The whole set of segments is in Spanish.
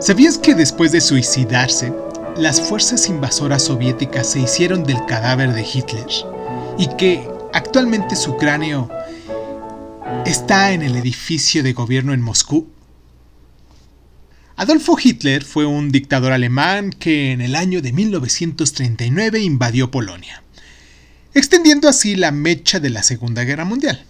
¿Sabías que después de suicidarse, las fuerzas invasoras soviéticas se hicieron del cadáver de Hitler y que actualmente su cráneo está en el edificio de gobierno en Moscú? Adolfo Hitler fue un dictador alemán que en el año de 1939 invadió Polonia, extendiendo así la mecha de la Segunda Guerra Mundial.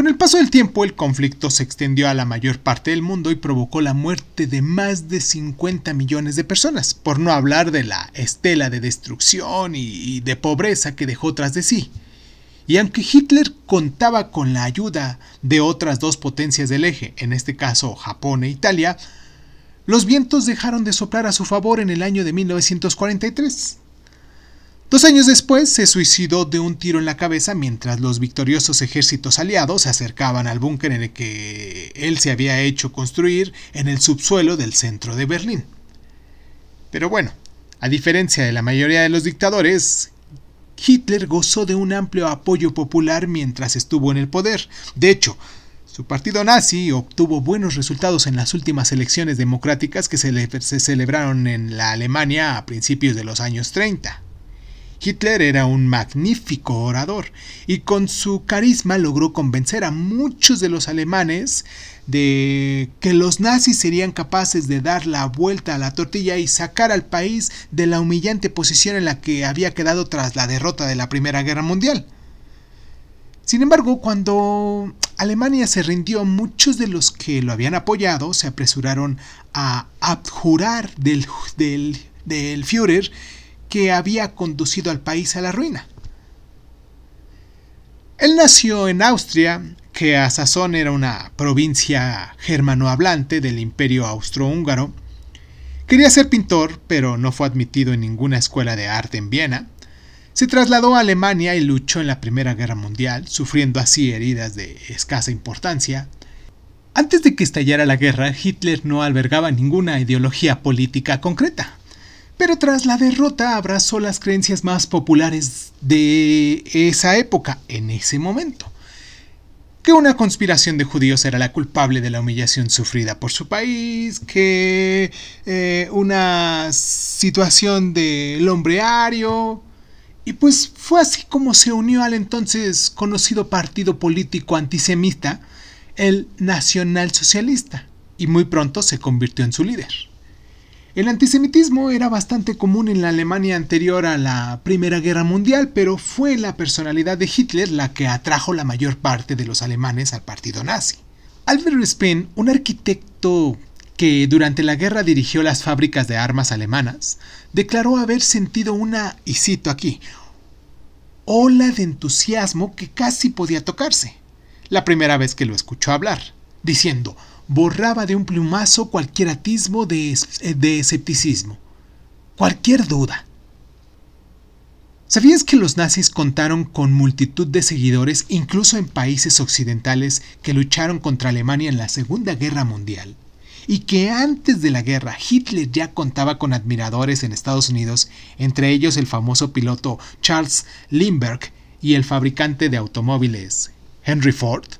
Con el paso del tiempo, el conflicto se extendió a la mayor parte del mundo y provocó la muerte de más de 50 millones de personas, por no hablar de la estela de destrucción y de pobreza que dejó tras de sí. Y aunque Hitler contaba con la ayuda de otras dos potencias del eje, en este caso Japón e Italia, los vientos dejaron de soplar a su favor en el año de 1943. Dos años después se suicidó de un tiro en la cabeza mientras los victoriosos ejércitos aliados se acercaban al búnker en el que él se había hecho construir en el subsuelo del centro de Berlín. Pero bueno, a diferencia de la mayoría de los dictadores, Hitler gozó de un amplio apoyo popular mientras estuvo en el poder. De hecho, su partido nazi obtuvo buenos resultados en las últimas elecciones democráticas que se, celebraron en la Alemania a principios de los años 30. Hitler era un magnífico orador y con su carisma logró convencer a muchos de los alemanes de que los nazis serían capaces de dar la vuelta a la tortilla y sacar al país de la humillante posición en la que había quedado tras la derrota de la Primera Guerra Mundial. Sin embargo, cuando Alemania se rindió, muchos de los que lo habían apoyado se apresuraron a abjurar del, del, Führer que había conducido al país a la ruina. Él nació en Austria, que a sazón era una provincia germanohablante del imperio austrohúngaro. Quería ser pintor, pero no fue admitido en ninguna escuela de arte en Viena. Se trasladó a Alemania y luchó en la Primera Guerra Mundial, sufriendo así heridas de escasa importancia. Antes de que estallara la guerra, Hitler no albergaba ninguna ideología política concreta pero tras la derrota abrazó las creencias más populares de esa época, en ese momento. Que una conspiración de judíos era la culpable de la humillación sufrida por su país, que eh, una situación del hombre ario, y pues fue así como se unió al entonces conocido partido político antisemita, el Nacional Socialista, y muy pronto se convirtió en su líder. El antisemitismo era bastante común en la Alemania anterior a la Primera Guerra Mundial, pero fue la personalidad de Hitler la que atrajo la mayor parte de los alemanes al partido nazi. Albert Speer, un arquitecto que durante la guerra dirigió las fábricas de armas alemanas, declaró haber sentido una, y cito aquí, ola de entusiasmo que casi podía tocarse, la primera vez que lo escuchó hablar, diciendo, borraba de un plumazo cualquier atismo de, de escepticismo, cualquier duda. ¿Sabías que los nazis contaron con multitud de seguidores incluso en países occidentales que lucharon contra Alemania en la Segunda Guerra Mundial? Y que antes de la guerra Hitler ya contaba con admiradores en Estados Unidos, entre ellos el famoso piloto Charles Lindbergh y el fabricante de automóviles Henry Ford?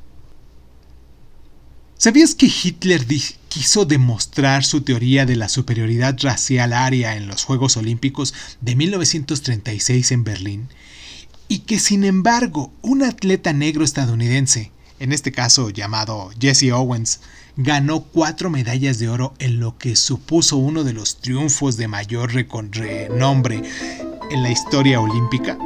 ¿Sabías que Hitler quiso demostrar su teoría de la superioridad racial aria en los Juegos Olímpicos de 1936 en Berlín? Y que sin embargo un atleta negro estadounidense, en este caso llamado Jesse Owens, ganó cuatro medallas de oro en lo que supuso uno de los triunfos de mayor renombre en la historia olímpica?